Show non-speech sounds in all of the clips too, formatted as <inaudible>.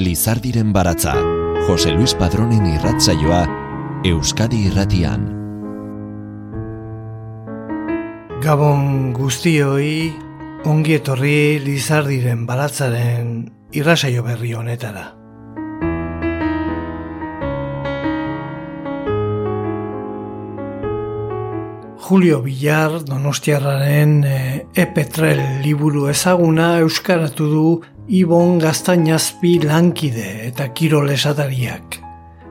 Lizardiren baratza, Jose Luis Padronen irratzaioa, Euskadi irratian. Gabon guztioi, ongi etorri Lizardiren baratzaren irratzaio berri honetara. Julio Villar, Donostiarraren e, Epetrel liburu ezaguna euskaratu du Ibon Gaztainazpi lankide eta kirol esatariak.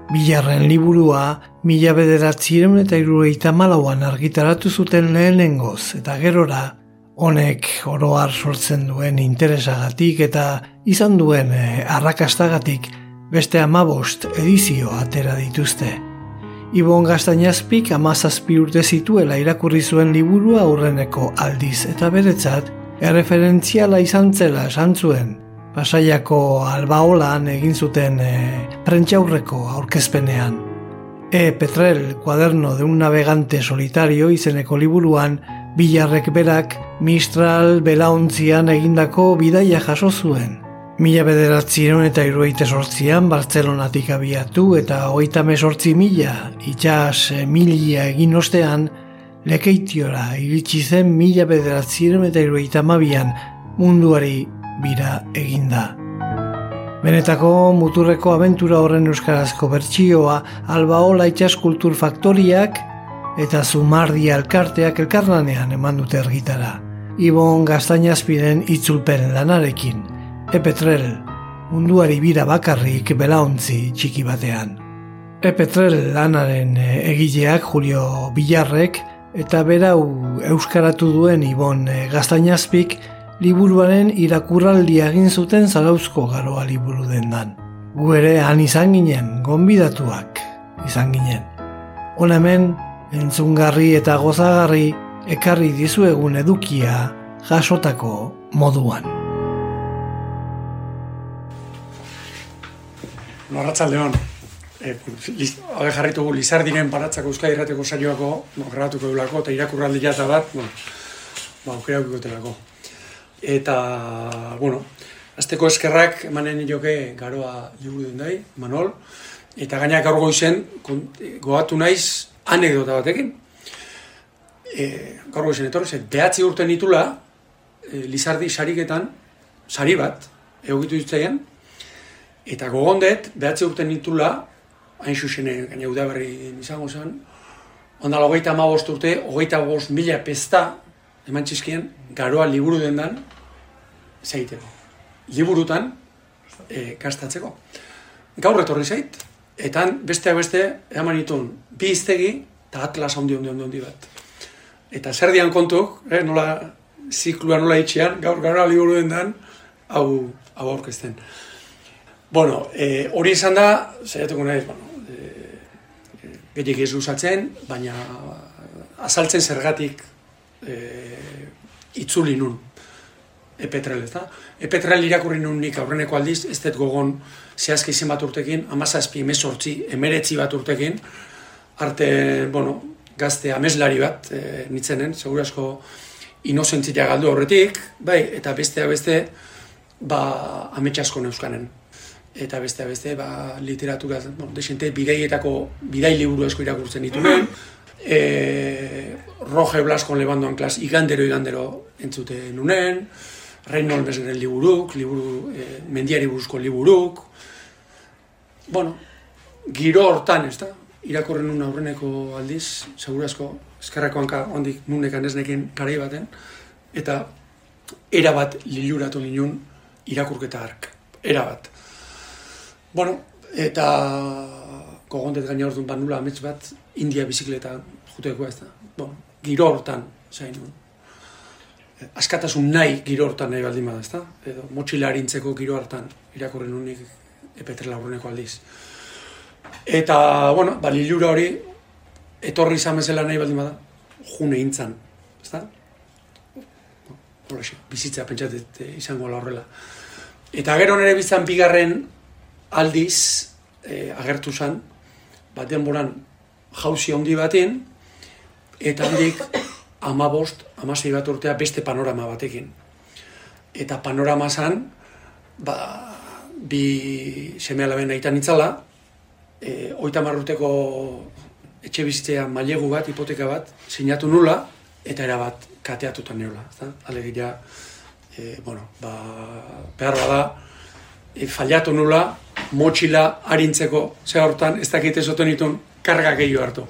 Bilarren liburua, mila bederatziren eta irureita malauan argitaratu zuten lehenengoz eta gerora, honek oroar sortzen duen interesagatik eta izan duen e, arrakastagatik beste amabost edizio atera dituzte. Ibon Gaztainazpik amazazpi urte zituela irakurri zuen liburua aurreneko aldiz eta beretzat, erreferentziala izan zela esan zuen, Pasaiako albaolan egin zuten e, prentxaurreko aurkezpenean. E. Petrel, kuaderno de un navegante solitario izeneko liburuan, bilarrek berak Mistral belauntzian egindako bidaia jaso zuen. Mila bederatzieron eta irueite sortzian Bartzelonatik abiatu eta hogeita mesortzi mila itxas milia egin ostean lekeitiora iritsi zen mila bederatzieron eta irueita mabian munduari bira eginda. Benetako muturreko abentura horren euskarazko bertsioa albaola itxas kultur faktoriak eta zumardi alkarteak elkarlanean eman dute argitara. Ibon gaztainazpiren itzulpen lanarekin, epetrel, munduari bira bakarrik belaontzi txiki batean. Epetrel lanaren egileak Julio Bilarrek eta berau euskaratu duen Ibon gaztainazpik liburuaren irakurraldi egin zuten zarauzko garoa liburu dendan. Gu ere han izan ginen, gonbidatuak izan ginen. Hona hemen, entzungarri eta gozagarri ekarri dizuegun edukia jasotako moduan. Norratzaldeon, e, habe jarritugu Lizardinen baratzako Euskadi Irrateko saioako, no, grabatuko eulako, eta irakurraldi jata bat, bueno, ba, aukera Eta, bueno, azteko eskerrak emanen joke garoa liburu den dai, Manol, eta gainak gaur goizen, goatu naiz anekdota batekin. E, gaur goizen etorri zen, behatzi urte nitula, e, Lizardi sariketan, sari bat, egokitu ditzaien, eta gogondet, behatzi urte nitula, hain zuzene, gaina udaberri izango zen, ondala hogeita ama urte, hogeita bost mila pesta, eman txizkien, garoa liburu dendan, zeiteko. Liburutan, e, kastatzeko. Gaur etorri zait, eta beste beste, eman itun, bi iztegi, eta atlas handi handi handi bat. Eta zer dian kontuk, eh, nola, ziklua nola itxean, gaur garoa liburu dendan, hau, hau aurkezten. Bueno, e, hori izan da, zaiatuko nahi, bueno, e, gehiak ez usatzen, baina azaltzen zergatik e, itzuli nun epetrel, ez? Epetrel irakurri nun nik aurreneko aldiz, ez dut gogon zehazki izen bat urtekin, amazazpi, emezortzi, emeretzi bat urtekin, arte, bueno, gazte ameslari bat e, nitzenen, segur asko inozentzitia galdu horretik, bai, eta bestea beste, ba, ametsasko neuskanen. Eta bestea beste, ba, literatura, bueno, desente, bidaietako, bidai liburu asko irakurtzen dituen, <clears throat> e, Roge Blaskon lebandoan klas, igandero, igandero entzute nunen, Reinhold Messner liburuk, liburu, e, mendiari buruzko liburuk. Bueno, giro hortan, ez da? Irakorren nun aurreneko aldiz, segurazko, eskerrako hanka ondik nunekan ez nekin karai baten, eta erabat liluratu ninun irakurketa hark. Erabat. Bueno, eta kogontet gaina orduan banula amets bat, India bizikleta juteko ez da. Bueno, giro hortan zain nun askatasun nahi giro hortan nahi baldin bada, ezta? Edo motxilarintzeko giro hartan irakurren unik epetre laurreneko aldiz. Eta, bueno, balilura hori etorri izan bezala nahi baldin bada, june intzan, ezta? Hola, bizitza pentsatet izango horrela. Eta gero nere bizan bigarren aldiz e, agertu zen, bat denboran jauzi handi baten, eta handik <coughs> ama bost, ama bat urtea beste panorama batekin. Eta panorama zan, ba, bi seme alaben aitan itzala, e, oita marruteko etxe bizitzea mailegu bat, hipoteka bat, sinatu nula, eta erabat kateatuta neula. Alegia, e, bueno, ba, behar bada, e, fallatu nula, motxila harintzeko, ze hortan, ez dakite zoten itun, karga gehiago hartu.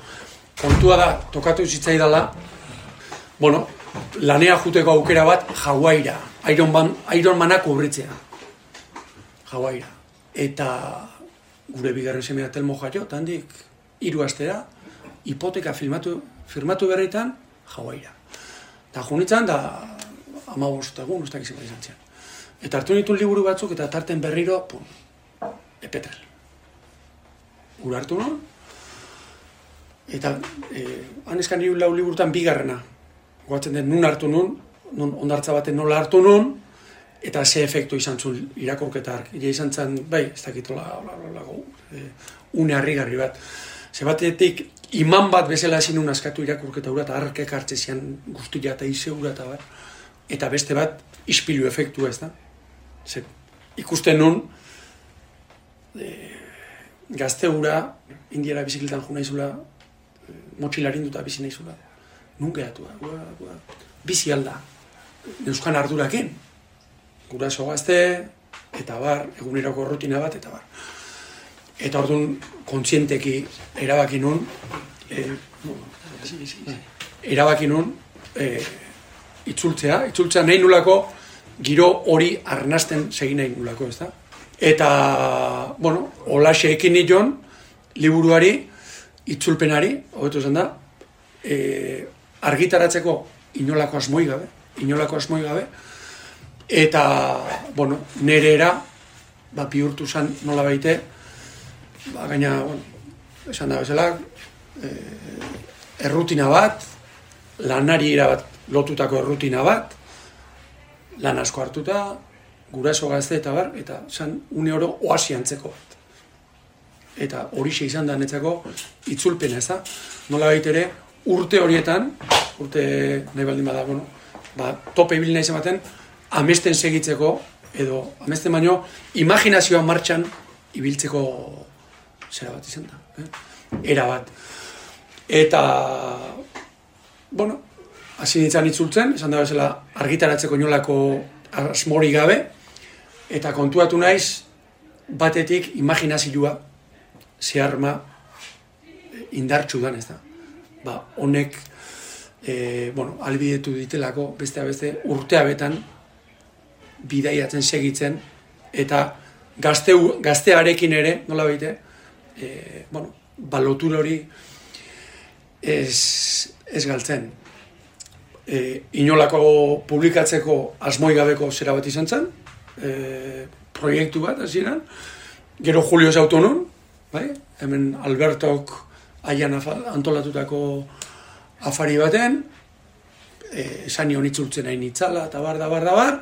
Kontua da, tokatu zitzai dela, bueno, lanea juteko aukera bat, jauaira, Iron, Man, Iron Manak urritzea. Jauaira. Eta gure bigarren semea telmo jaio, tandik, hiru astera, hipoteka filmatu, firmatu berritan, jauaira. Eta junitzen, da, ama egun, ustak izan izan zian. Eta hartu nitu liburu batzuk, eta tarten berriro, pum, epetrel. Gura hartu non, eta eh, anezkan nire lau liburutan bigarrena. Goatzen den, nun hartu nun, nun ondartza baten nola hartu nun, eta ze efektu izan zuen irakorketar. Ire izan zen, bai, ez dakit, la, la, la, la, eh, une harri bat. Ze batetik, iman bat bezala ezin nun askatu irakurketa ura, eta harkek hartze zian guztia eta ize ura, eta bar. Eta beste bat, ispilu efektu ez da. Ze, ikusten nun, e, gazte ura, indiara bizikletan juna izula, motxilarin duta bizi nahi zula. Nun gehatu da, bizi alda. Euskan ardurakin. Gura gazte, eta bar, egunerako rutina bat, eta bar. Eta orduan, kontzienteki erabaki nun, e, erabaki nun, e, itzultzea, itzultzea nahi nulako, giro hori arnasten segin nahi nulako, ez da? Eta, bueno, olaxe ekin nion, liburuari, itzulpenari, hobetu zen da, e, argitaratzeko inolako asmoi gabe, inolako asmoi gabe, eta, bueno, nere era, ba, bihurtu zen nola baite, ba, gaina, bueno, esan da bezala, e, errutina bat, lanari bat lotutako errutina bat, lan asko hartuta, guraso gazte eta bar, eta zan une oro oasiantzeko eta hori izan da netzako itzulpena, ez da? Nola ere, urte horietan, urte nahi baldin bada, bueno, ba, tope ibil nahi zematen, amesten segitzeko, edo amesten baino, imaginazioa martxan ibiltzeko zera bat izan da. Eh? Era bat. Eta, bueno, hasi ditzan itzultzen, esan da bezala argitaratzeko inolako asmori gabe, eta kontuatu naiz, batetik imaginazioa zeharma indartxu dan ez da. Ba, honek, e, bueno, albidetu ditelako, beste beste, urtea betan, bidaiatzen segitzen, eta gazte, gaztearekin ere, nola baite, e, bueno, balotur hori ez, ez galtzen. E, inolako publikatzeko asmoi gabeko zera bat izan zen, e, proiektu bat, hasieran, gero Julio Zautonon, bai? hemen Albertok aian antolatutako afari baten, e, esan nion itzultzen hain itzala, eta bar, da bar, da bar,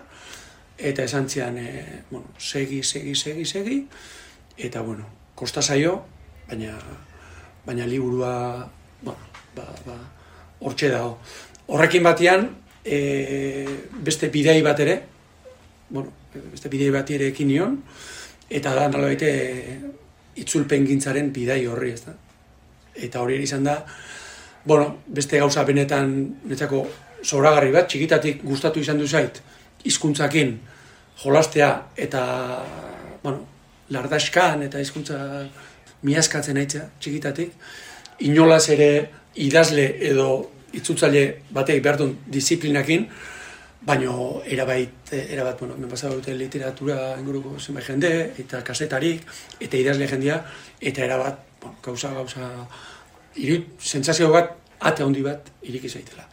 eta esan zian, e, bueno, segi, segi, segi, segi, eta, bueno, kosta zaio, baina, baina liburua, bueno, ba, ba, hortxe dago. Horrekin batean, e, beste bidei bat ere, bueno, beste bidei bat ere ekin nion, eta da, nala baite, itzulpen gintzaren bidai horri, ez da? Eta hori izan da, bueno, beste gauza benetan netzako zoragarri bat, txikitatik gustatu izan du zait, hizkuntzakin jolastea eta, bueno, lardaskan eta hizkuntza miaskatzen aitzea, txikitatik, inolaz ere idazle edo itzultzaile batek behar duen disiplinakin, baino erabait erabat bueno me pasa dute literatura inguruko zenbait jende eta kasetarik eta idazle jendea eta erabat bueno gauza gauza iri sentsazio bat ate handi bat iriki zaitela.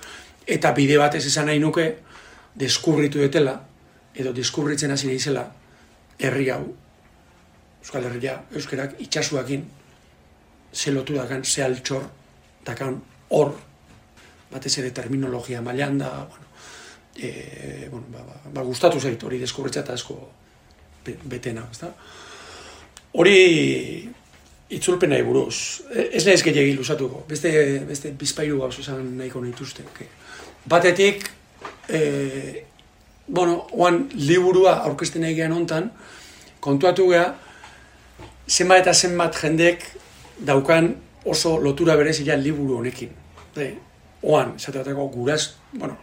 Eta bide bat ez esan nahi nuke deskubritu detela edo deskubritzen hasi naizela herri hau Euskal Herria euskerak itsasuakin ze lotu dakan ze altxor dakan hor batez ere terminologia mailan da bueno e, bueno, ba, ba, ba, gustatu zait hori deskurritza eta asko betena, ezta? Hori itzulpen nahi buruz. E, ez nahiz gehiagi lusatuko. Beste, beste bizpairu gauz esan nahiko nahituzte. Okay. Batetik, e, bueno, oan liburua aurkezten nahi gehan ontan, kontuatu geha, zenbat eta zenbat jendek daukan oso lotura berezia liburu honekin. De, oan, esateateko guraz, bueno,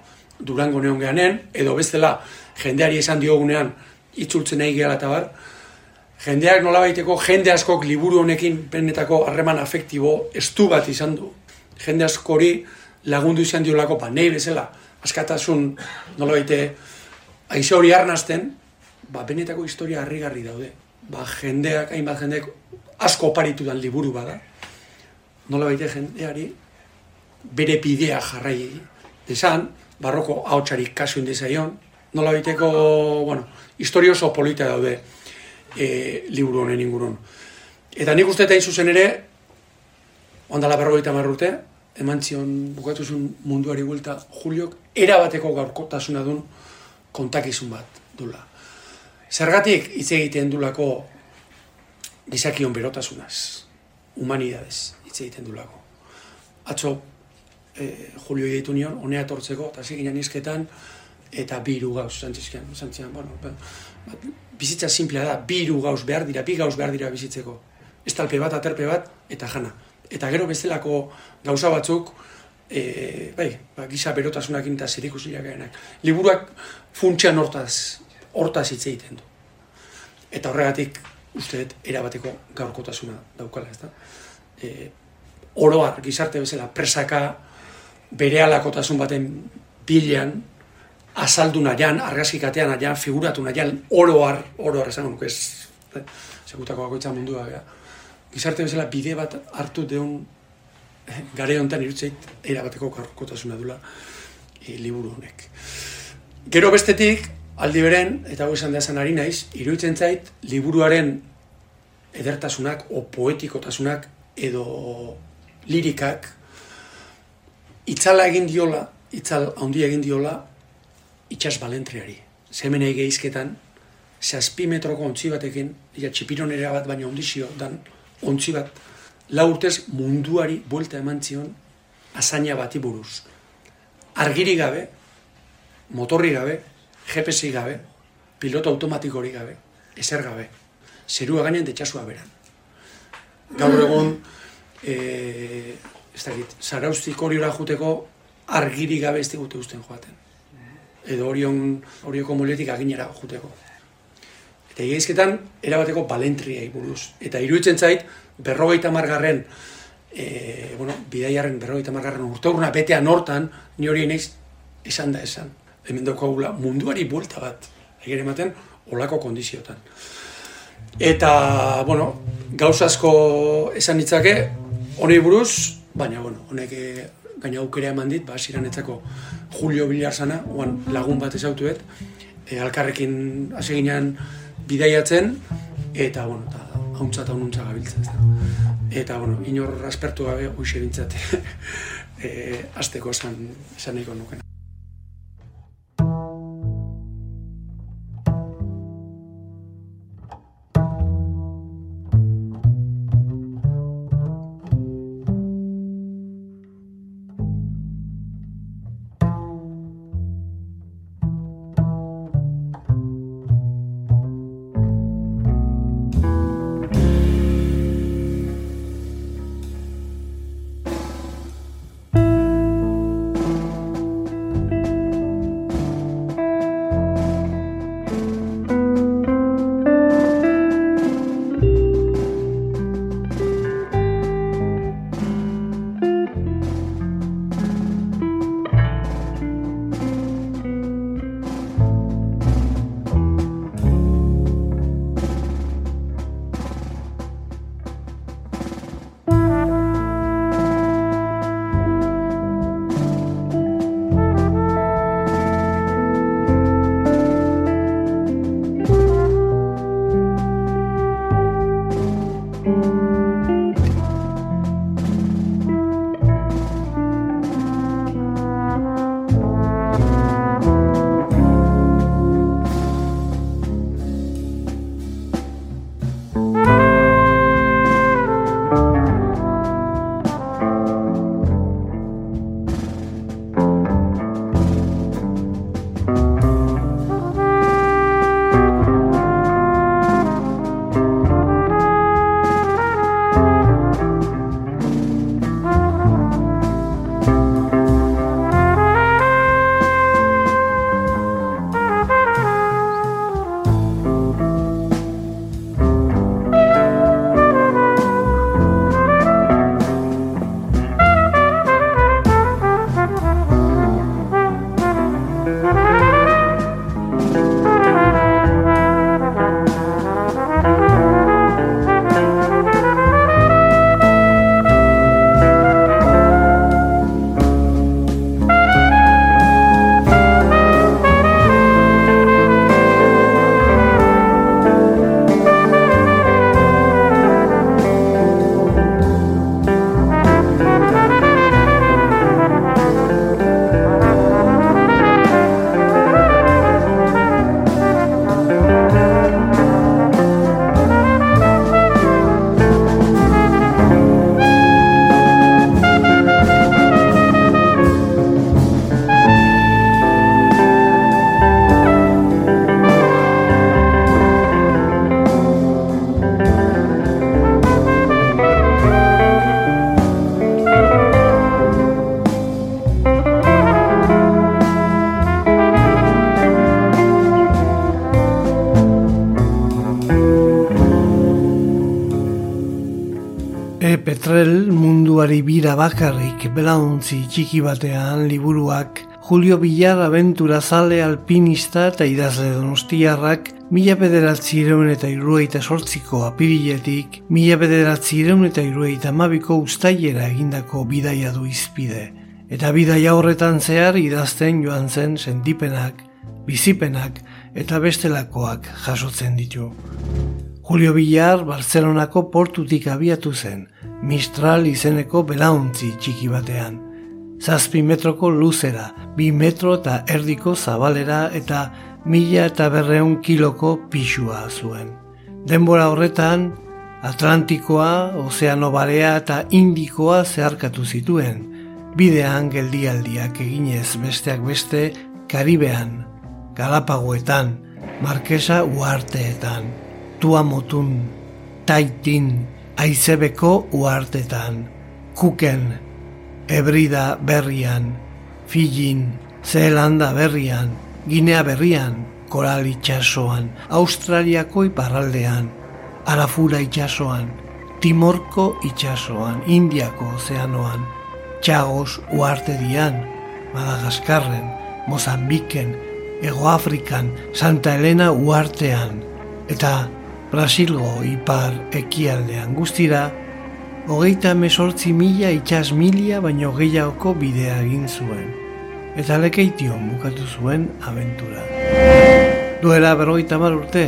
durango neon gehanen, edo bestela jendeari esan diogunean itzultzen nahi gehala eta bar, jendeak nola baiteko jende askok liburu honekin benetako harreman afektibo estu bat izan du. Jende askori lagundu izan diolako, ba, nahi bezala, askatasun nola baite, aize hori arnazten, ba, benetako historia harrigarri daude. Ba, jendeak, hainbat jendeak asko oparitu dan liburu bada. Nola baite jendeari bere pidea jarrai desan, barroko haotxarik kasu indezaion, nola baiteko, bueno, historio oso polita daude e, liburu honen ingurun. Eta nik uste eta zuzen ere, ondala berrogeita marrute, eman zion bukatuzun munduari gulta Juliok, erabateko gaurkotasuna dun kontakizun bat dula. Zergatik hitz egiten dulako gizakion berotasunaz, humanidades hitz egiten dulako. Atzo, e, Julio egiten nion, honea tortzeko, eta zegin izketan, eta biru gauz, zantzizkian, zantzian, bueno, ba, ba, bizitza simplea da, biru gauz behar dira, bi gauz behar dira bizitzeko. Estalpe bat, aterpe bat, eta jana. Eta gero bezalako gauza batzuk, e, bai, ba, gisa berotasunak eta zerikusiak garenak. Liburuak funtsian hortaz, hortaz hitz egiten du. Eta horregatik, usteet, erabateko gaurkotasuna daukala, ez da? E, oroar, gizarte bezala, presaka, bere alakotasun baten bilean, azaldu nahian, argazkikatean nahian, figuratu nahian, oroar, oroar esan nuke ez, segutako bakoitza mundua, ja. gizarte bezala bide bat hartu deun eh, gare honetan irutzeit erabateko karkotasuna dula e, liburu honek. Gero bestetik, aldi beren, eta hau esan dezan ari naiz, iruditzen zait, liburuaren edertasunak o poetikotasunak edo lirikak itzala egin diola, itzal handi egin diola, itxas balentriari. Zemen egi geizketan, zazpi metroko ontzi batekin, ja txipironera bat baina ondizio, dan ontzi bat, lau urtez munduari buelta eman zion, azaina bati buruz. Argiri gabe, motorri gabe, GPS gabe, piloto automatikori gabe, ezer gabe. Zerua gainen detxasua beran. Gaur egon, e, ez dakit, zarauztik horiora juteko argiri gabe ez digute usten joaten. Edo orion, orioko moletik aginera juteko. Eta egeizketan, erabateko balentriai buruz. Eta iruditzen zait, berrogeita margarren, e, bueno, bidaiaren berrogeita margarren urteurna betean hortan, ni hori neiz, esan da esan. Hemen daukagula munduari buelta bat, egin ematen, olako kondiziotan. Eta, bueno, gauzasko esan ditzake, honei buruz, baina, bueno, honek eh, gaina aukera eman dit, ba, etzako Julio Bilarzana, oan lagun bat ezautuet, e, alkarrekin hasi ginean bidaiatzen, eta, bueno, eta hauntza eta honuntza gabiltzen. Eta, bueno, inor aspertu gabe, hoxe bintzate, e, <laughs> eh, azteko esan, esan nahiko. Bira bakarrik belauntzi txiki batean liburuak Julio Villar aventura zale alpinista eta idazle donostiarrak mila bederatzi eta irueita sortziko apiriletik, mila bederatzi ireun eta irueita mabiko ustailera egindako bidaia du izpide. Eta bidaia horretan zehar idazten joan zen sentipenak, bizipenak eta bestelakoak jasotzen ditu. Julio Villar Barcelonako portutik abiatu zen, Mistral izeneko belauntzi txiki batean zazpi metroko luzera, bi metro eta erdiko zabalera eta mila eta berreun kiloko pixua zuen. Denbora horretan, Atlantikoa, Ozeano Barea eta Indikoa zeharkatu zituen, bidean geldialdiak eginez besteak beste Karibean, Galapagoetan, Markesa Uarteetan, Tuamotun, Taitin, Aizebeko Uartetan, Kuken, Ebrida berrian, Fijin, Zeelanda berrian, Ginea berrian, Koral itxasoan, Australiako iparraldean, Arafura itxasoan, Timorko itxasoan, Indiako ozeanoan, Txagos uarterian, Madagaskarren, Mozambiken, Ego Afrikan, Santa Elena uartean, eta Brasilgo ipar ekialdean guztira, hogeita mesortzi mila itxas milia baino gehiagoko bidea egin zuen. Eta lekeition bukatu zuen aventura. Duela berrogeita mar urte,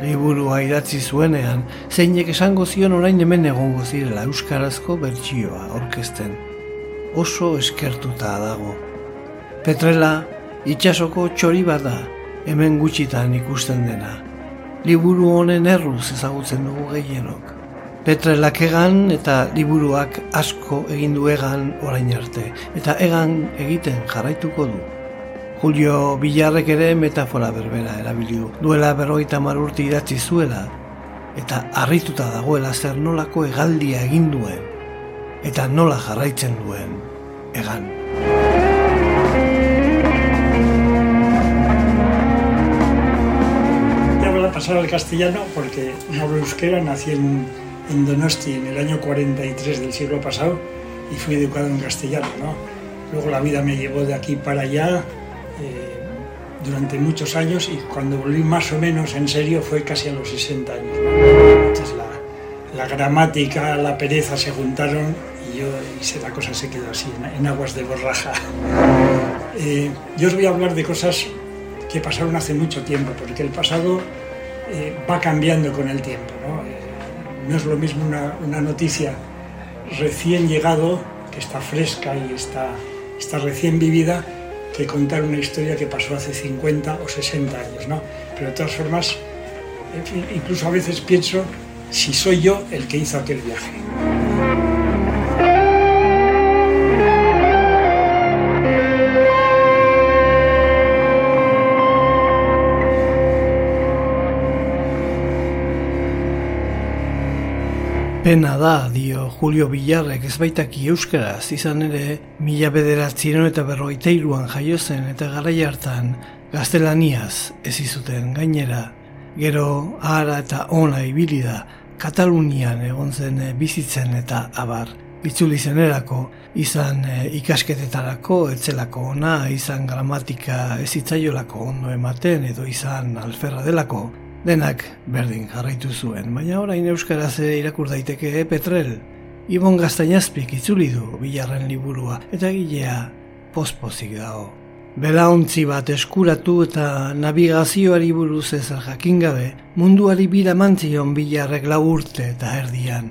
liburua idatzi zuenean, zeinek esango zion orain hemen egongo zirela euskarazko bertsioa orkesten. Oso eskertuta dago. Petrela, itxasoko txori bat da, hemen gutxitan ikusten dena. Liburu honen erruz ezagutzen dugu gehienok. Petrelak egan eta liburuak asko egin du egan orain arte, eta egan egiten jarraituko du. Julio Bilarrek ere metafora berbera erabiliu. Duela berroita marurti idatzi zuela, eta harrituta dagoela zer nolako egaldia egin duen, eta nola jarraitzen duen egan. Pasar al castellano porque no hablo euskera, nací en en Donosti en el año 43 del siglo pasado y fui educado en castellano. ¿no? Luego la vida me llevó de aquí para allá eh, durante muchos años y cuando volví más o menos en serio fue casi a los 60 años. Entonces la, la, gramática, la pereza se juntaron y, yo, y la cosa se quedó así, en, en aguas de borraja. Eh, yo os voy a hablar de cosas que pasaron hace mucho tiempo, porque el pasado eh, va cambiando con el tiempo. ¿no? no es lo mismo una, una, noticia recién llegado, que está fresca y está, está recién vivida, que contar una historia que pasó hace 50 o 60 años, ¿no? Pero de todas formas, incluso a veces pienso si soy yo el que hizo aquel viaje. Pena da, dio Julio Villarrek ez baitaki euskaraz, izan ere, mila bederatzieron eta berroita iruan jaio zen eta garai hartan gaztelaniaz ez izuten gainera. Gero, ara eta ona ibili da, Katalunian egon zen eh, bizitzen eta abar. Itzuli zenerako, izan eh, ikasketetarako, etzelako ona, izan gramatika ez itzaiolako ondo ematen edo izan alferra delako, Denak berdin jarraitu zuen, baina orain euskaraz irakur daiteke Petrel. Ibon gaztainazpik itzuli du bilarren liburua eta gilea pospozik dago. Belaontzi bat eskuratu eta navigazioari buruz ezer jakin gabe, munduari bira mantzion bilarrek lau urte eta erdian.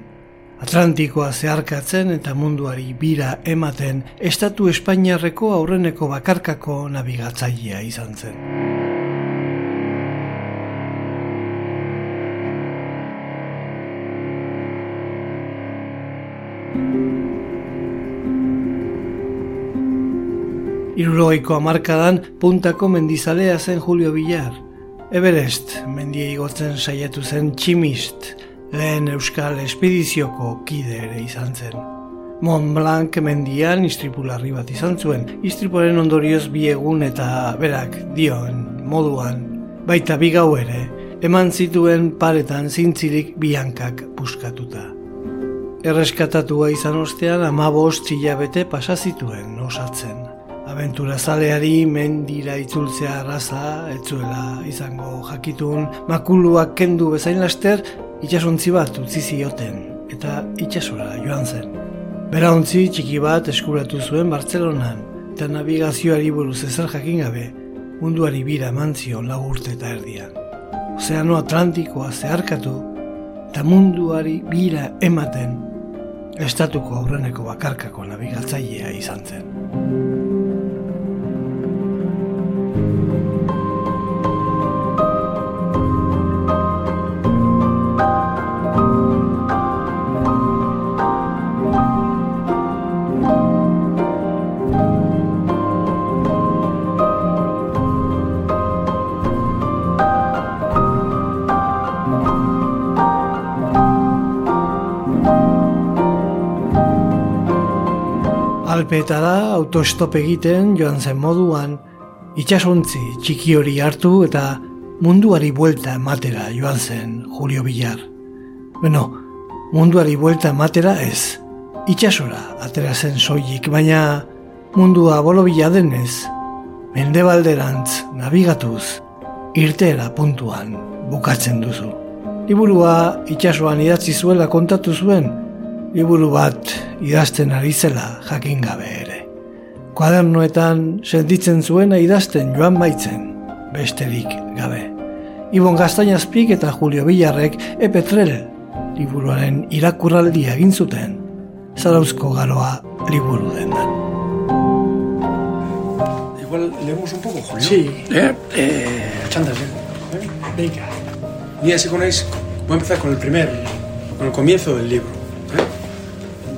Atlantikoa zeharkatzen eta munduari bira ematen estatu Espainiarreko aurreneko bakarkako navigatzailea izan zen. Irurogeiko amarkadan puntako mendizalea zen Julio Villar. Everest mendia igotzen saiatu zen tximist, lehen euskal espedizioko kide ere izan zen. Mont Blanc mendian istripularri bat izan zuen, istriporen ondorioz bi egun eta berak dioen moduan, baita bi gau ere, eman zituen paretan zintzirik biankak puskatuta. erreskatatua izan ostean amabost hilabete pasazituen osatzen. Aventura zaleari mendira itzultzea arraza, etzuela izango jakitun, makuluak kendu bezain laster, itxasontzi bat utzi zioten, eta itxasora joan zen. Berauntzi txiki bat eskuratu zuen Bartzelonan, eta navigazioari buruz ezer jakin gabe, munduari bira mantzio lau urte eta erdian. Ozeano Atlantikoa zeharkatu, eta munduari bira ematen, estatuko aurreneko bakarkako nabigatzailea izan zen. Alpeetara autostop egiten joan zen moduan, itxasontzi txiki hori hartu eta munduari buelta ematera joan zen Julio Villar. Beno, munduari buelta ematera ez, itxasora atera zen soilik, baina mundua bolobila denez, mendebalderantz nabigatuz, irteera puntuan bukatzen duzu. Liburua itxasoan idatzi zuela kontatu zuen, liburu bat idazten ari zela jakin gabe ere. Kuadernoetan sentitzen zuena idazten joan baitzen, besterik gabe. Ibon Gaztainazpik eta Julio Villarrek epetrel liburuaren irakurraldi egin zuten, zarauzko garoa liburu dendan. Igual leemos un poco, Julio. Sí. Eh, eh, chandas, eh. Venga. Ni así con voy a empezar con el primer, con el comienzo del libro.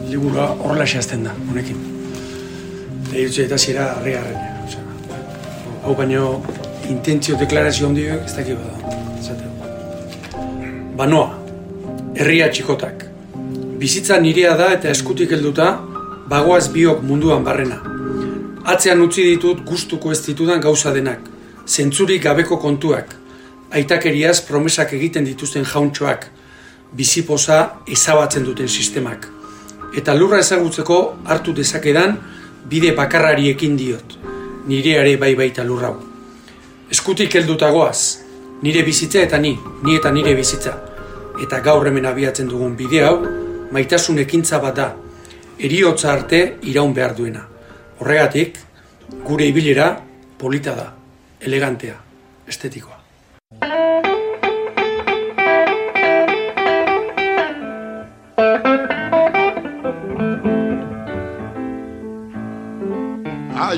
Liburua horrela xeazten da, honekin. Eta eta zira harri harrenia. O sea, hau baino intentzio deklarazio ondioek ez dakik bada. Banoa, herria txikotak. Bizitza nirea da eta eskutik helduta, bagoaz biok munduan barrena. Atzean utzi ditut gustuko ez ditudan gauza denak, zentzurik gabeko kontuak, aitakeriaz promesak egiten dituzten jauntxoak, bizipoza ezabatzen duten sistemak eta lurra ezagutzeko hartu dezakedan bide bakarrari ekin diot, nireare bai baita lurrau. Eskutik heldutagoaz, nire bizitza eta ni, ni eta nire bizitza. Eta gaur hemen abiatzen dugun bide hau, maitasun ekintza bat da, eriotza arte iraun behar duena. Horregatik, gure ibilera polita da, elegantea, estetikoa.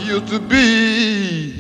I used to be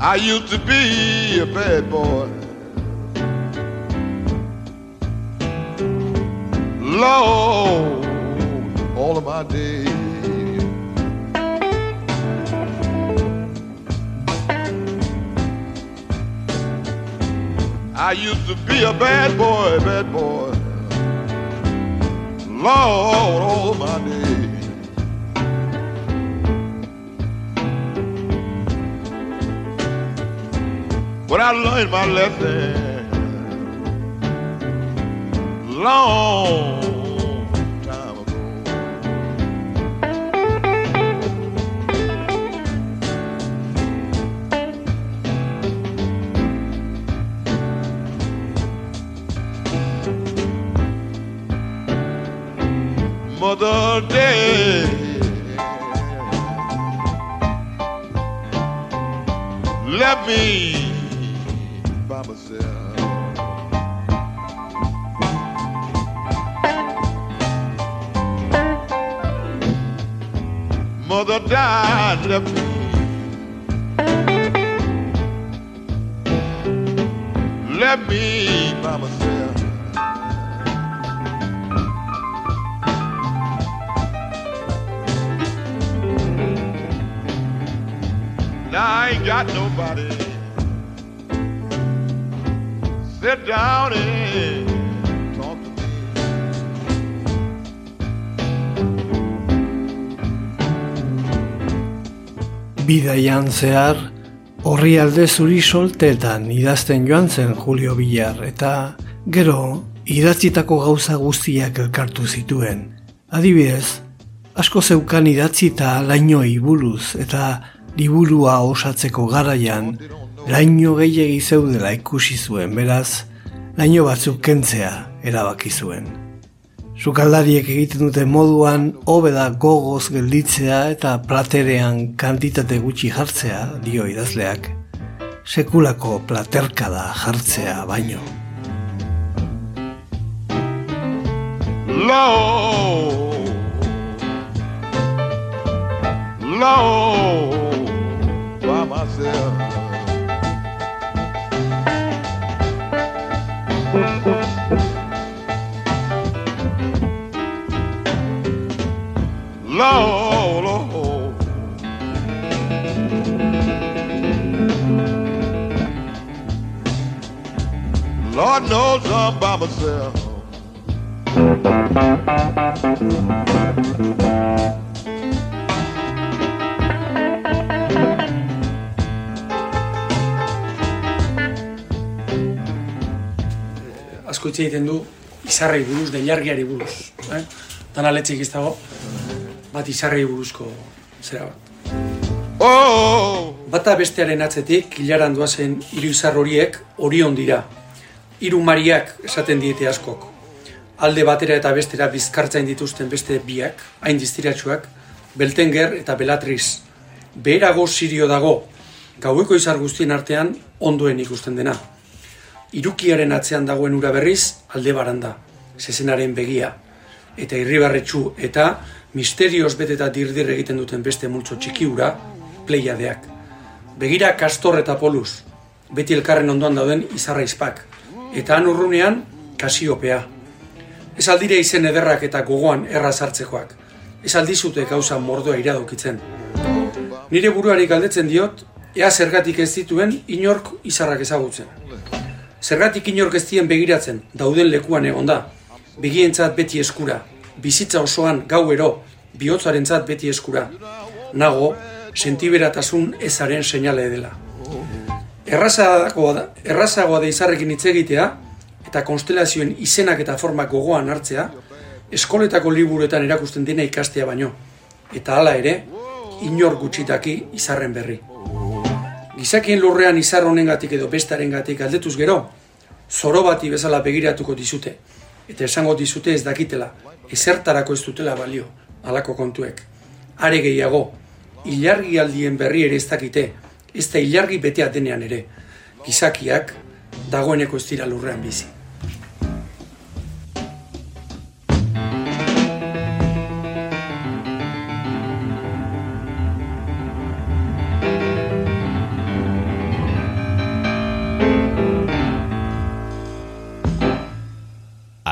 I used to be a bad boy. Lord, all of my days. I used to be a bad boy, bad boy. Lord, all my days. But I learned my lesson long time ago. Mother Day. Let me God. Bidaian zehar, horri alde zuri soltetan idazten joan zen Julio Villar, eta gero idatzitako gauza guztiak elkartu zituen. Adibidez, asko zeukan idatzita lainoi buruz eta liburua osatzeko garaian laino gehiegi zeudela ikusi zuen, beraz, laino batzuk kentzea erabaki zuen. Sukaldariek egiten dute moduan hobe da gogoz gelditzea eta platerean kantitate gutxi jartzea, dio idazleak. Sekulako platerkada jartzea baino. Lord, Lord, by. Lord, Lord. Lord knows I'm by myself. asko hitz egiten du izarrei buruz, deilargiari buruz. Eh? Dana letxik ez dago, bat izarrei buruzko zera bat. Oh, Bata bestearen atzetik, hilaran doazen hiru izar horiek orion dira. Hiru mariak esaten diete askok. Alde batera eta bestera bizkartzain dituzten beste biak, hain distiratsuak, Beltenger eta Belatriz. Beherago sirio dago, gaueko izar guztien artean ondoen ikusten dena. Irukiaren atzean dagoen ura berriz alde baranda, zezenaren begia, eta irribarretxu eta misterioz beteta dirdir egiten duten beste multzo txiki ura, pleiadeak. Begira kastor eta poluz, beti elkarren ondoan dauden izarra izpak, eta han urrunean kasiopea. Ez aldire izen ederrak eta gogoan erra sartzekoak, ez aldizute gauza mordoa iradokitzen. Nire buruari galdetzen diot, ea zergatik ez dituen inork izarrak ezagutzen. Zergatik inork ez dien begiratzen, dauden lekuan egonda, begientzat beti eskura, bizitza osoan gauero, bihotzarentzat beti eskura. Nago, sentiberatasun ezaren seinale dela. Errazagoa da, errazagoa da izarrekin hitz egitea, eta konstelazioen izenak eta formak gogoan hartzea, eskoletako liburuetan erakusten dena ikastea baino. Eta hala ere, inor gutxitaki izarren berri. Gizakien lurrean izar honengatik edo bestarengatik aldetuz gero, zoro bati bezala begiratuko dizute, eta esango dizute ez dakitela, ezertarako ez dutela balio, halako kontuek. Are gehiago, ilargi aldien berri ere ez dakite, ez da ilargi betea denean ere, gizakiak dagoeneko ez dira lurrean bizi.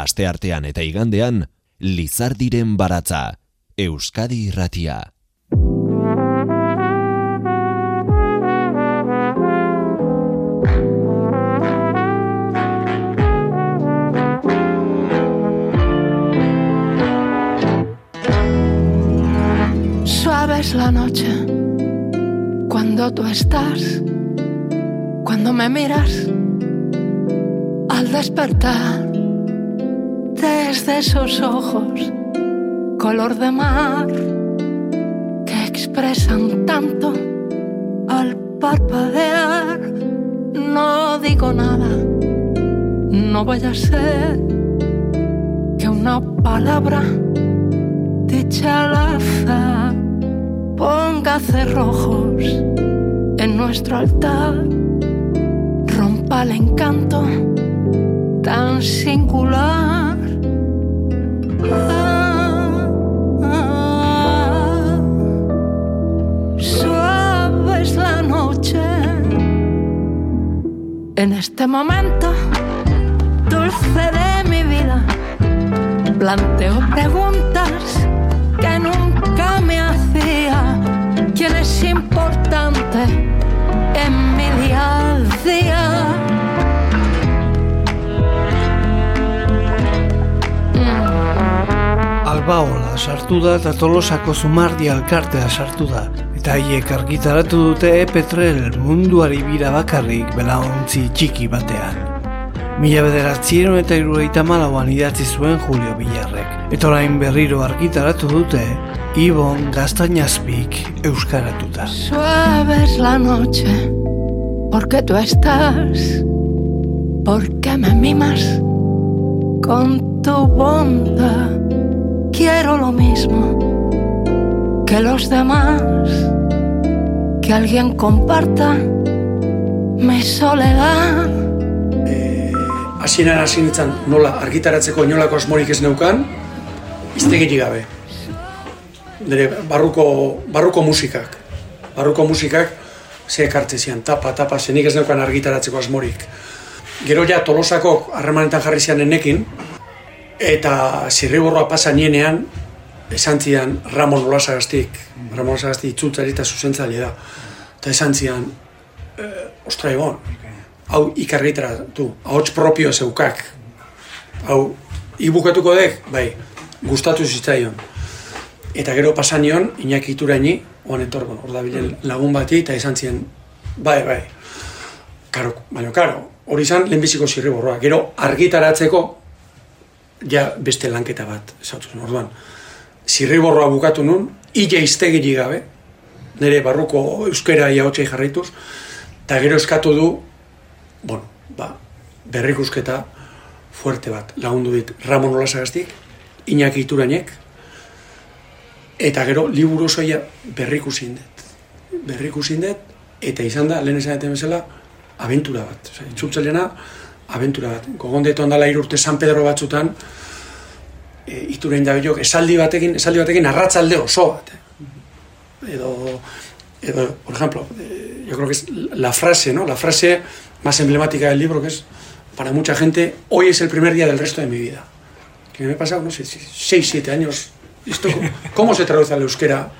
aste artean eta igandean, Lizardiren baratza, Euskadi irratia. Suave es la noche cuando tú estás, cuando me miras al despertar. Desde esos ojos color de mar que expresan tanto al parpadear. No digo nada, no vaya a ser que una palabra dicha al azar ponga cerrojos en nuestro altar, rompa el encanto tan singular. En este momento, dulce de mi vida, planteo preguntas que nunca me hacía. ¿Quién es importante en mi día a día? Albaola sartu da eta tolosako zumardi alkartea sartu da. Eta haiek argitaratu dute epetrel munduari bira bakarrik belaontzi txiki batean. Mila bederatzieron eta irureita malauan idatzi zuen Julio Villarrek. Eta orain berriro argitaratu dute Ibon Gaztainazpik euskaratuta. Suave es la noche, porque tú estás, porque me mimas con tu bondad. Quiero lo mismo que los demás, que alguien comparta mi soledad. Hasieran hasi nintzen nola argitaratzeko inolako asmorik ez neukan, iztegirik gabe. Nire barruko, barruko musikak. Barruko musikak ze ekartze zian, tapa, tapa, zenik ez neukan argitaratzeko asmorik. Gero ja tolosako harremanetan jarri zian enekin, eta zirriborroa pasa nienean, esan zian Ramon Olasagaztik, Ramon Olasagaztik itzultzari eta zuzentzaile da. Eta esan zian, e, ostra egon, hau ikargitaratu, ahots propio zeukak. Hau, ibukatuko dek, bai, gustatu zitzaion. Eta gero pasan nion, Iñaki Ituraini, oan hor da bilen lagun bati, eta esan zien, bai, bai. Karo, baina, karo, hori izan lehenbiziko zirriborroa. Gero argitaratzeko, ja beste lanketa bat, esatu zen, orduan. Zirriborroa bukatu nun, ila iztegiri gabe, nire barruko euskera ia hotxai jarraituz, eta gero eskatu du, bueno, ba, berrikusketa fuerte bat, lagundu dit Ramon Olasagaztik, Iñaki Iturainek, eta gero liburu osoia berrikusi indet. Berrikusi indet, eta izan da, lehen esan bezala, abentura bat. Osa, itzultzelena, abentura bat. Gogondetu handala irurte San Pedro batzutan, e, iturain da bilok, esaldi batekin, esaldi batekin arratzalde oso bat. Edo, edo, por ejemplo, eh, yo creo que es la frase, ¿no? La frase más emblemática del libro, que es, para mucha gente, hoy es el primer día del resto de mi vida. Que me he pasado, no sé, 6, 7 años. ¿Esto cómo, se traduce al euskera?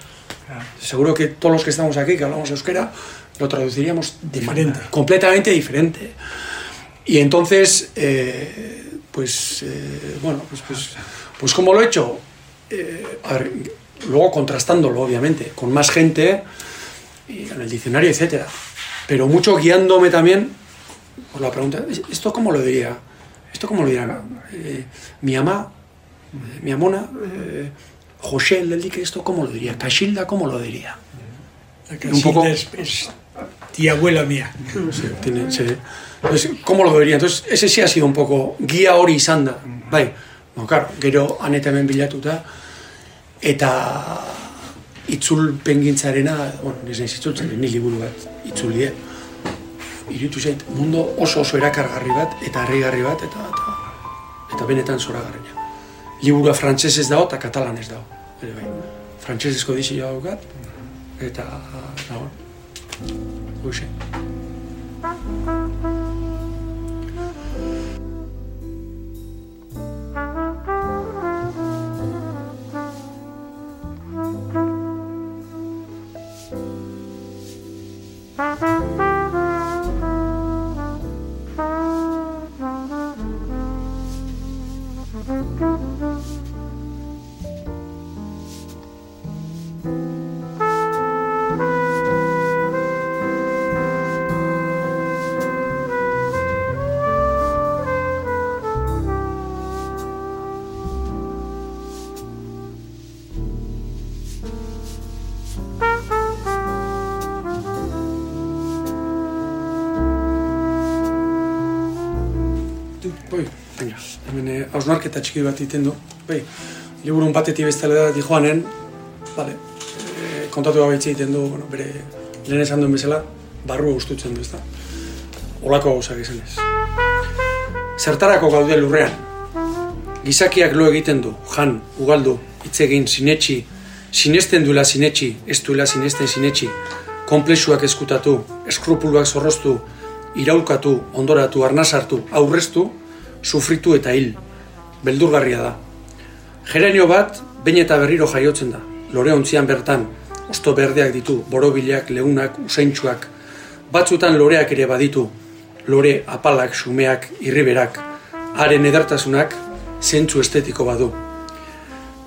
Seguro que todos los que estamos aquí, que hablamos euskera, lo traduciríamos Diferente. completamente diferente. Y entonces, eh, pues, eh, bueno, pues, pues, pues como lo he hecho, eh, a ver, luego contrastándolo, obviamente, con más gente, y en el diccionario, etcétera. Pero mucho guiándome también por la pregunta, ¿esto cómo lo diría? ¿Esto cómo lo diría? Eh, mi ama, eh, mi amona, José el dique, ¿esto cómo lo diría? Cachilda, ¿cómo lo diría? La Un poco- es, es tía abuela mía. Sí, tiene, sí. Entonces, ¿cómo lo diría? Entonces, ese sí ha sido un poco guía hori izan da. Bai, no, claro, gero aneta hemen bilatuta, eta itzulpen gintzarena, bueno, nire naiz itzultzen, ni liburu bat itzuli? Iritu zait, mundo oso oso erakargarri bat, eta harrigarri bat, eta, eta, eta benetan zoragarria. Liburua frantsesez dago eta katalanez dago. Ere bai, frantsesezko dizioa daukat, eta, dago, hoxe. 啊。Hemen eh, hausnarketa txiki bat iten du. Bai, liburun batetik bestale da joanen, vale, e, kontatu gabe egiten du, bueno, bere lehen esan duen bezala, barru gustutzen du, ezta? Olako gauzak izan ez. Zertarako gaude lurrean? Gizakiak lo egiten du, jan, ugaldu, hitz egin, sinetxi, sinesten duela sinetxi, ez duela sinesten sinetxi, komplexuak eskutatu, eskrupuluak zorroztu, iraulkatu, ondoratu, arnazartu, aurreztu, sufritu eta hil. Beldurgarria da. Gerenio bat, bain eta berriro jaiotzen da. Lore ontzian bertan, osto berdeak ditu, borobilak, leunak, usaintxuak. Batzutan loreak ere baditu, lore apalak, xumeak, irriberak. Haren edartasunak, zentzu estetiko badu.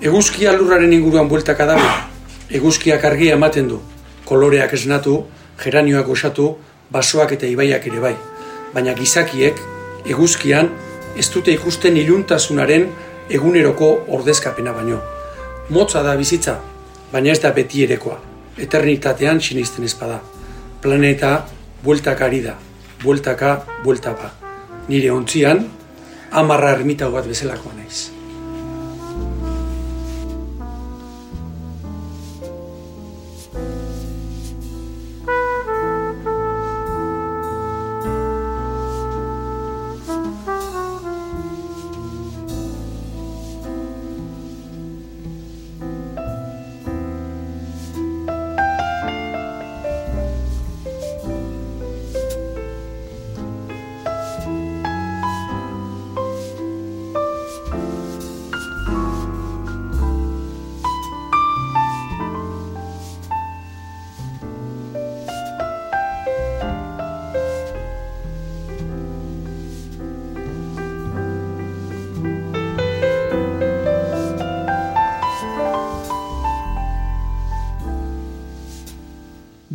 Eguzkia lurraren inguruan bueltaka dago. Eguzkiak argia ematen du. Koloreak esnatu, geranioak osatu, basoak eta ibaiak ere bai. Baina gizakiek, eguzkian, ez dute ikusten iluntasunaren eguneroko ordezkapena baino. Motza da bizitza, baina ez da beti erekoa. Eternitatean sinisten ezpada. Planeta, bueltaka ari da. Bueltaka, bueltapa. Nire ontzian, amarra ermita bat bezalakoa naiz.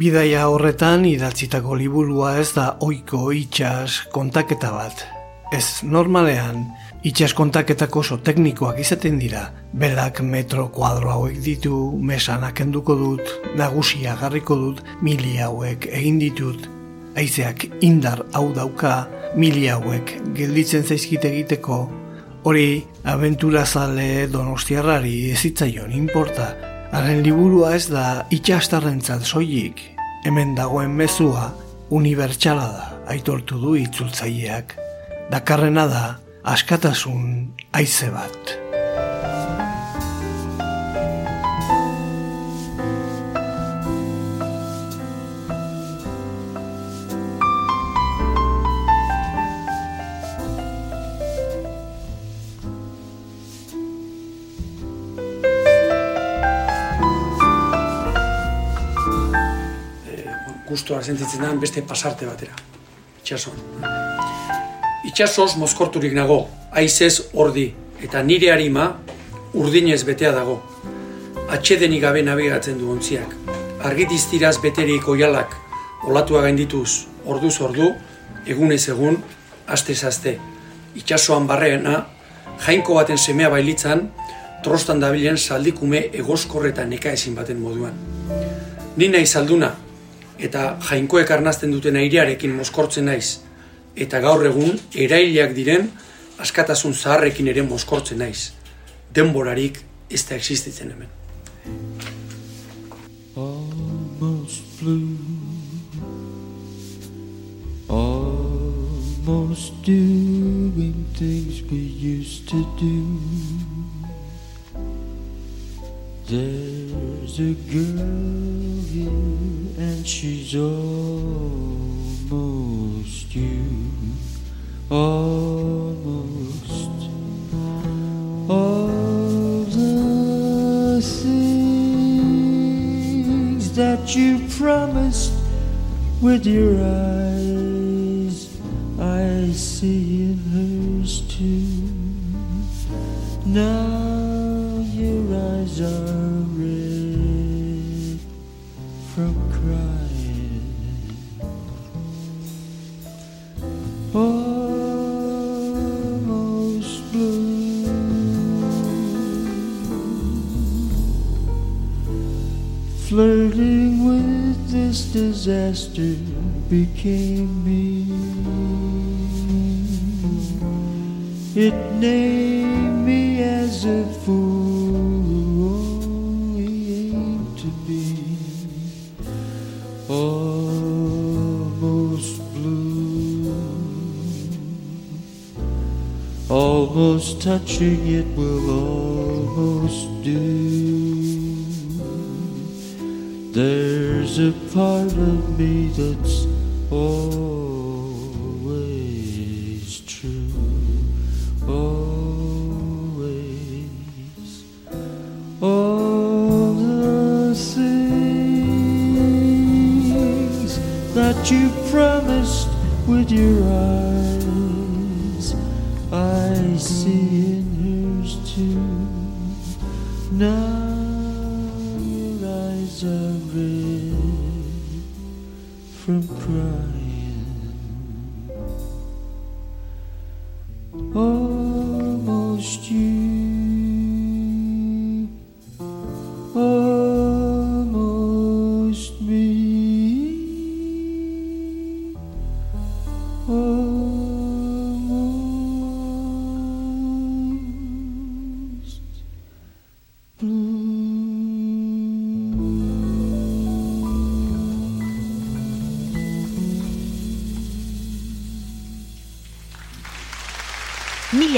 Bidaia horretan idatzitako liburua ez da oiko itxas kontaketa bat. Ez normalean, itxas kontaketako oso teknikoak izaten dira. Belak metro kuadro hauek ditu, mesanak enduko dut, nagusia garriko dut, mili hauek egin ditut. Aizeak indar hau dauka, mili hauek gelditzen zaizkit egiteko. Hori, abentura zale donostiarrari ezitzaion inporta, Haren liburua ez da itxastarrentzat soilik, hemen dagoen mezua unibertsala da, aitortu du itzultzaileak. Dakarrena da, askatasun haize bat. Gustua sentitzen da beste pasarte batera. Itxasoan. Itxasoz mozkorturik nago, aizez ordi, eta nire harima urdinez betea dago. Atxedenik gabe nabigatzen du ontziak. Argitiztiraz beterik oialak, olatua gaindituz, orduz ordu, egunez egun, astez aste. Itxasoan barreena, jainko baten semea bailitzan, trostan dabilen saldikume egoskorretan neka ezin baten moduan. Ni nahi salduna, eta jainkoek arnazten duten airearekin moskortzen naiz, eta gaur egun erailiak diren askatasun zaharrekin ere moskortzen naiz. Denborarik ez da existitzen hemen. Almost blue Almost doing things we used to do There's a girl here and she's almost you. Almost all the things that you promised with your eyes, I see in hers too. Now your eyes are Almost blue. Flirting with this disaster became me. It named me as a fool touching it will almost do. There's a part of me that's always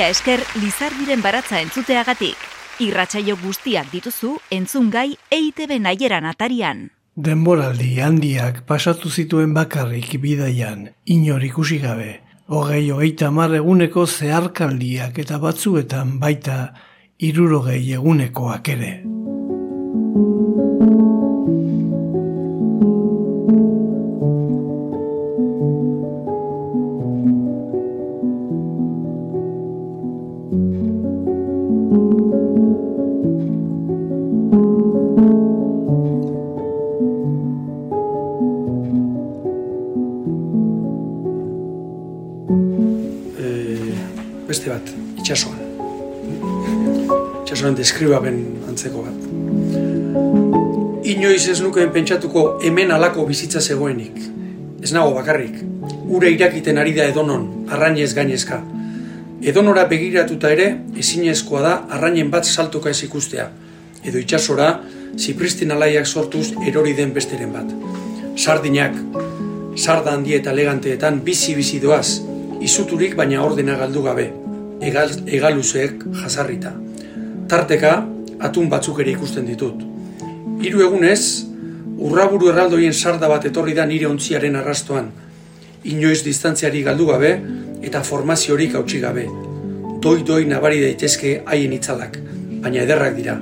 Esker Lizardiren baratza entzuteagatik. Irratsaio guztiak dituzu entzungai EITB naieran atarian. Denboraldi handiak pasatu zituen bakarrik bidaian, inor ikusi gabe. Hogei hogeita hamar eguneko zeharkaldiak eta batzuetan baita irurogei egunekoak ere. Itxasoan deskribaben antzeko bat. Inoiz ez nukeen pentsatuko hemen alako bizitza zegoenik. Ez nago bakarrik. Ure irakiten ari da edonon, arrainez gainezka. Edonora begiratuta ere, ezinezkoa da arrainen bat saltoka ez ikustea. Edo itxasora, zipristin alaiak sortuz erori den besteren bat. Sardinak, sarda handi eta eleganteetan bizi-bizi doaz, izuturik baina ordena galdu gabe, egal, egaluzeek jasarrita. Tarteka, atun batzuk ere ikusten ditut. Hiru egunez, urraburu erraldoien sarda bat etorri da nire ontziaren arrastoan. Inoiz distantziari galdu gabe eta formaziorik hautsi gabe. Doi-doi nabari daitezke haien itzalak, baina ederrak dira.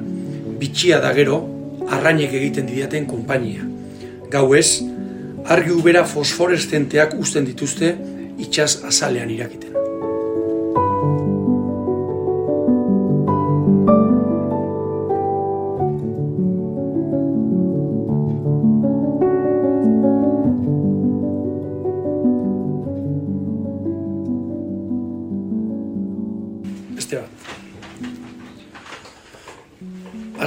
Bitxia da gero, arrainek egiten didaten konpainia. Gauez, argi ubera fosforestenteak uzten dituzte itxas azalean irakiten.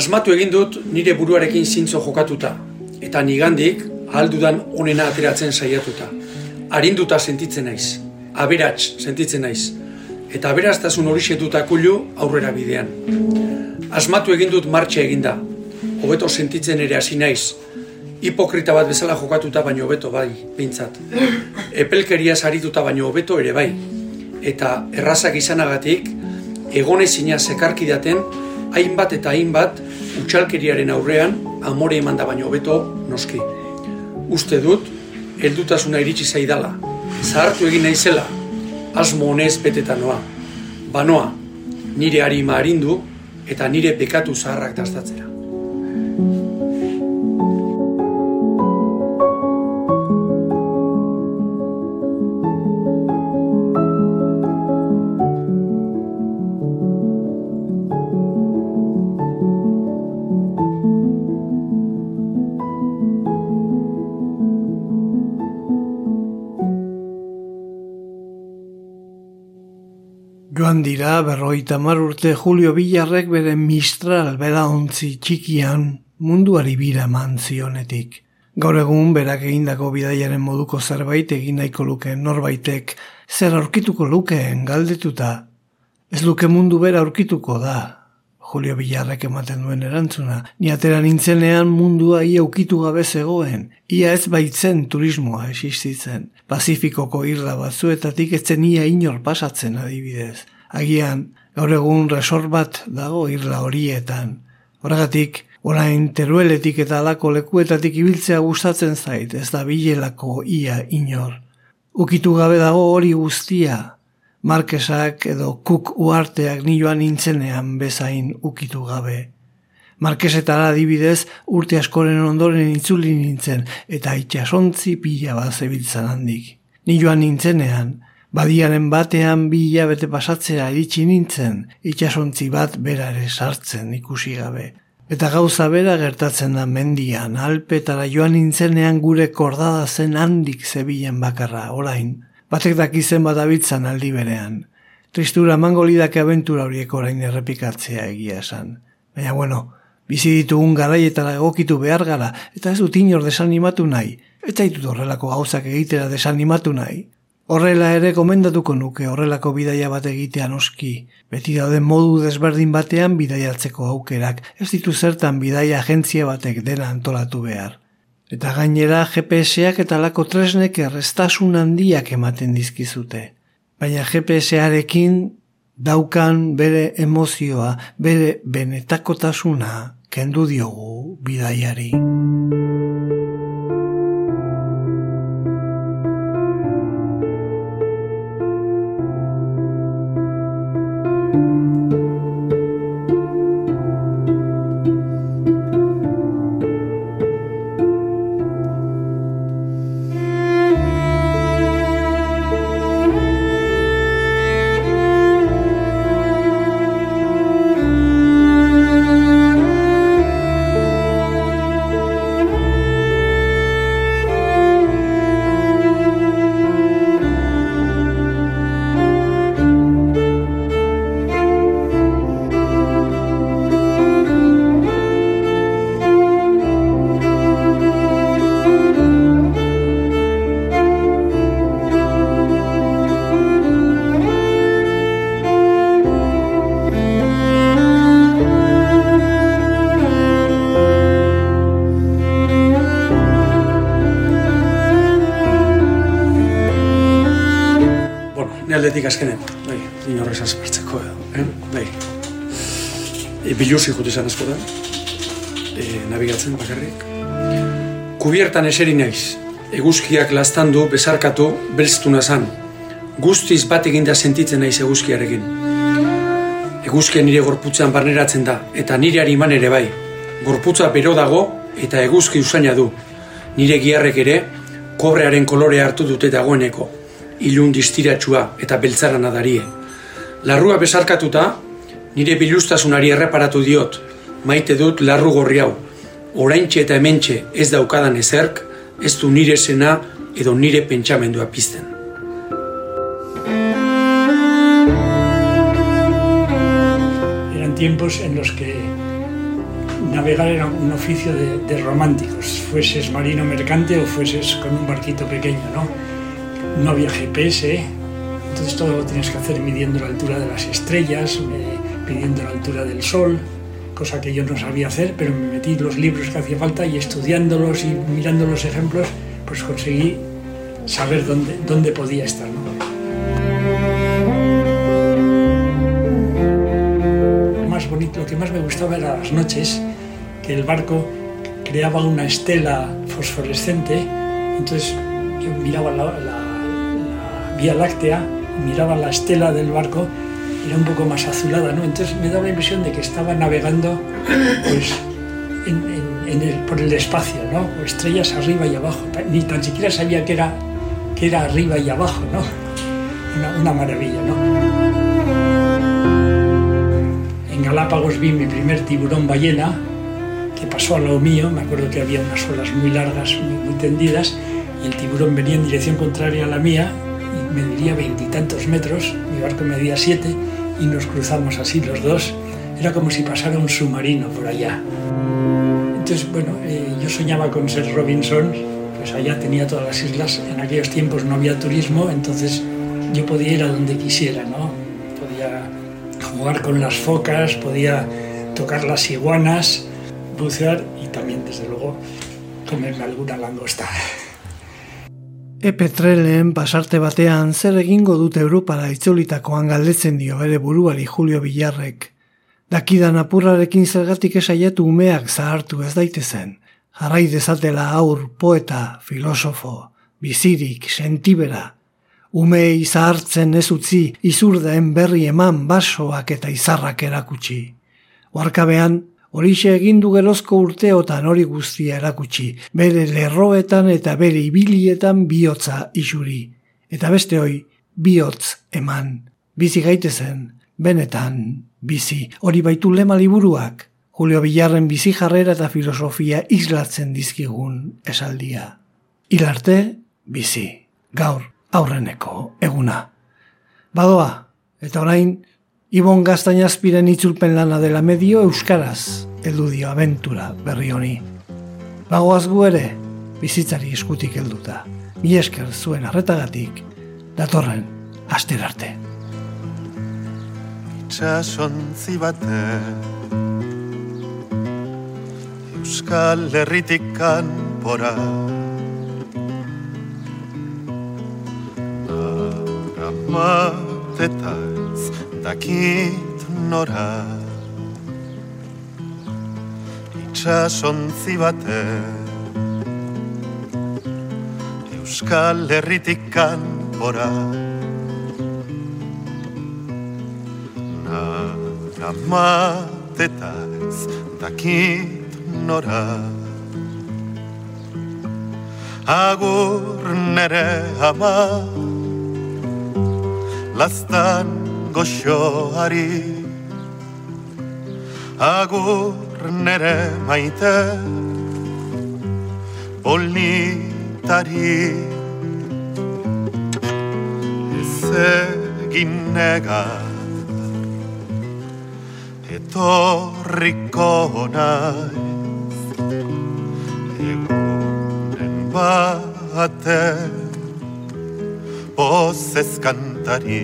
Asmatu egin dut nire buruarekin zintzo jokatuta, eta nigandik ahaldudan onena ateratzen saiatuta. Arinduta sentitzen naiz, aberats sentitzen naiz, eta aberaztasun hori kulu aurrera bidean. Asmatu egin dut martxe eginda, hobeto sentitzen ere hasi naiz, hipokrita bat bezala jokatuta baino hobeto bai, behintzat. Epelkeria sarituta baino hobeto ere bai, eta errazak izanagatik, egonezina zekarkidaten, hainbat eta hainbat utxalkeriaren aurrean amore eman da baino hobeto noski. Uste dut, heldutasuna iritsi zaidala. Zahartu egin naizela, asmo honez beteta noa. Banoa, nire harima harindu eta nire bekatu zaharrak dastatzera. Joan dira berroita mar urte Julio Villarrek bere Mistral belaontzi txikian munduari bira eman zionetik. Gaur egun berak egindako bidaiaren moduko zerbait egin nahiko luke norbaitek zer aurkituko lukeen galdetuta. Ez luke mundu bera aurkituko da, Julio Villarrek ematen duen erantzuna. Ni atera nintzenean mundua ia ukitu gabe zegoen. Ia ez baitzen turismoa existitzen. Pazifikoko irla batzuetatik etzen ia inor pasatzen adibidez. Agian, gaur egun resort bat dago irla horietan. Horregatik, orain terueletik eta alako lekuetatik ibiltzea gustatzen zait, ez da bilelako ia inor. Ukitu gabe dago hori guztia, Markesak edo kuk uarteak nioan nintzenean bezain ukitu gabe. Markesetara adibidez urte askoren ondoren itzuli nintzen eta itxasontzi pila bat zebiltzan handik. Nioan nintzenean, badiaren batean bila bete pasatzea iritsi nintzen, itxasontzi bat berare sartzen ikusi gabe. Eta gauza bera gertatzen da mendian, alpetara joan nintzenean gure kordada zen handik zebilen bakarra, orain, batek dakizen bat abitzan aldi berean. Tristura mangolidake abentura horiek orain errepikatzea egia esan. Baina bueno, bizi ditugun garaietara egokitu behar gara, eta ez dut inor desanimatu nahi, eta ditut horrelako gauzak egitera desanimatu nahi. Horrela ere komendatuko nuke horrelako bidaia bat egitea noski. Beti dauden modu desberdin batean bidaiatzeko aukerak, ez ditu zertan bidaia agentzia batek dena antolatu behar. Eta gainera GPS-ak eta lako tresnek errestasun handiak ematen dizkizute. Baina GPS-arekin daukan bere emozioa, bere benetakotasuna kendu diogu bidaiari. Biluzi jute izan askotan, e, nabigatzen bakarrik. Kubiertan eseri naiz, eguzkiak lastandu, bezarkatu, belztuna zan. Guztiz bat eginda sentitzen naiz eguzkiarekin. Eguzkia nire gorputzan barneratzen da, eta nire hariman ere bai. Gorputza bero dago, eta eguzki usaina du. Nire giarrek ere, kobrearen kolore hartu dute dagoeneko ilun distiratsua eta beltzaran adarie. Larrua besarkatuta, nire bilustasunari erreparatu diot, maite dut larru gorri hau. Oraintxe eta hementxe ez daukadan ezerk, ez du nire sena edo nire pentsamendua pizten. Eran tiempos en los que navegar era un oficio de, de románticos, fueses marino mercante o fueses con un barquito pequeño, ¿no? no había GPS, entonces todo lo tenías que hacer midiendo la altura de las estrellas, pidiendo la altura del sol, cosa que yo no sabía hacer, pero me metí los libros que hacía falta y estudiándolos y mirando los ejemplos, pues conseguí saber dónde, dónde podía estar. Más bonito, lo que más me gustaba era las noches, que el barco creaba una estela fosforescente, entonces yo miraba la Vía Láctea, miraba la estela del barco, era un poco más azulada, ¿no? Entonces me daba la impresión de que estaba navegando pues, por el espacio, ¿no? Estrellas arriba y abajo. Ni tan siquiera sabía que era, que era arriba y abajo, ¿no? Una, una maravilla, ¿no? En Galápagos vi mi primer tiburón ballena, que pasó al lado mío, me acuerdo que había unas olas muy largas, muy, muy tendidas, y el tiburón venía en dirección contraria a la mía, mediría veintitantos metros, mi barco medía siete y nos cruzamos así los dos. Era como si pasara un submarino por allá. Entonces, bueno, eh, yo soñaba con ser Robinson, pues allá tenía todas las islas. En aquellos tiempos no había turismo, entonces yo podía ir a donde quisiera, ¿no? Podía jugar con las focas, podía tocar las iguanas, bucear y también, desde luego, comerme alguna langosta. Epetrelen pasarte batean zer egingo dute Europara itzulitakoan galdetzen dio bere buruari Julio Villarrek. Dakidan apurrarekin zergatik esaiatu umeak zahartu ez daitezen. Jarrai dezatela aur, poeta, filosofo, bizirik, sentibera. Umei zahartzen ez utzi izurdaen berri eman basoak eta izarrak erakutsi. Oarkabean, horixe egindu gerozko urteotan hori guztia erakutsi, bere lerroetan eta bere ibilietan bihotza isuri. Eta beste hoi, bihotz eman, bizi gaitezen, benetan bizi, hori baitu lema liburuak, Julio Villarren bizi jarrera eta filosofia islatzen dizkigun esaldia. Ilarte, bizi, gaur, aurreneko, eguna. Badoa, eta orain, Ibon Gaztainazpiren itzulpen lana dela medio euskaraz, heldu dio aventura berri honi. Bagoaz gu ere, bizitzari eskutik helduta. Mi esker zuen arretagatik, datorren, aster arte. Itxasontzi bate Euskal Herritik kanpora Aramat dakit nora. Itxasontzi bate Euskal Herritik kanpora. Naramat eta ez dakit nora. Agur nere ama Lastan goxoari Agur nere maite Polnitari Ez egin negar Etorriko naiz Egunen baten Pozez kantari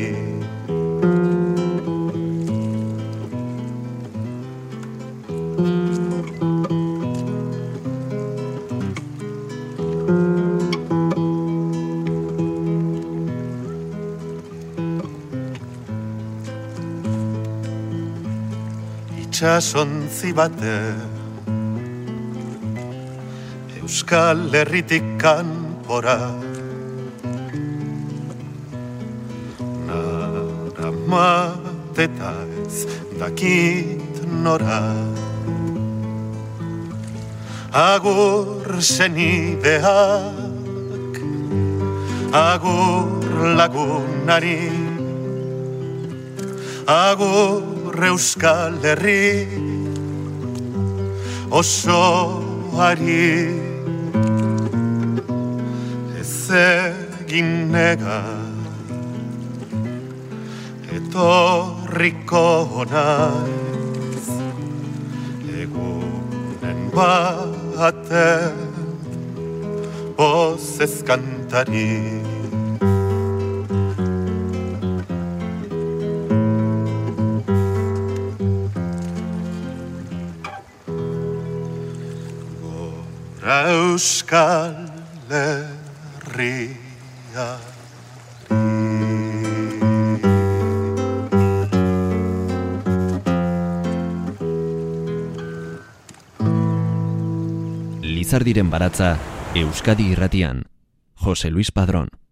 itxasontzi bate Euskal Herritik kanpora dakit nora. Agur zenideak Agur lagunari. Agur Euskal Herri osoari. Ez egin nega etorriko naiz egunen baten pozez kantari baratza Euskadi irratian. Jose Luis Padrón.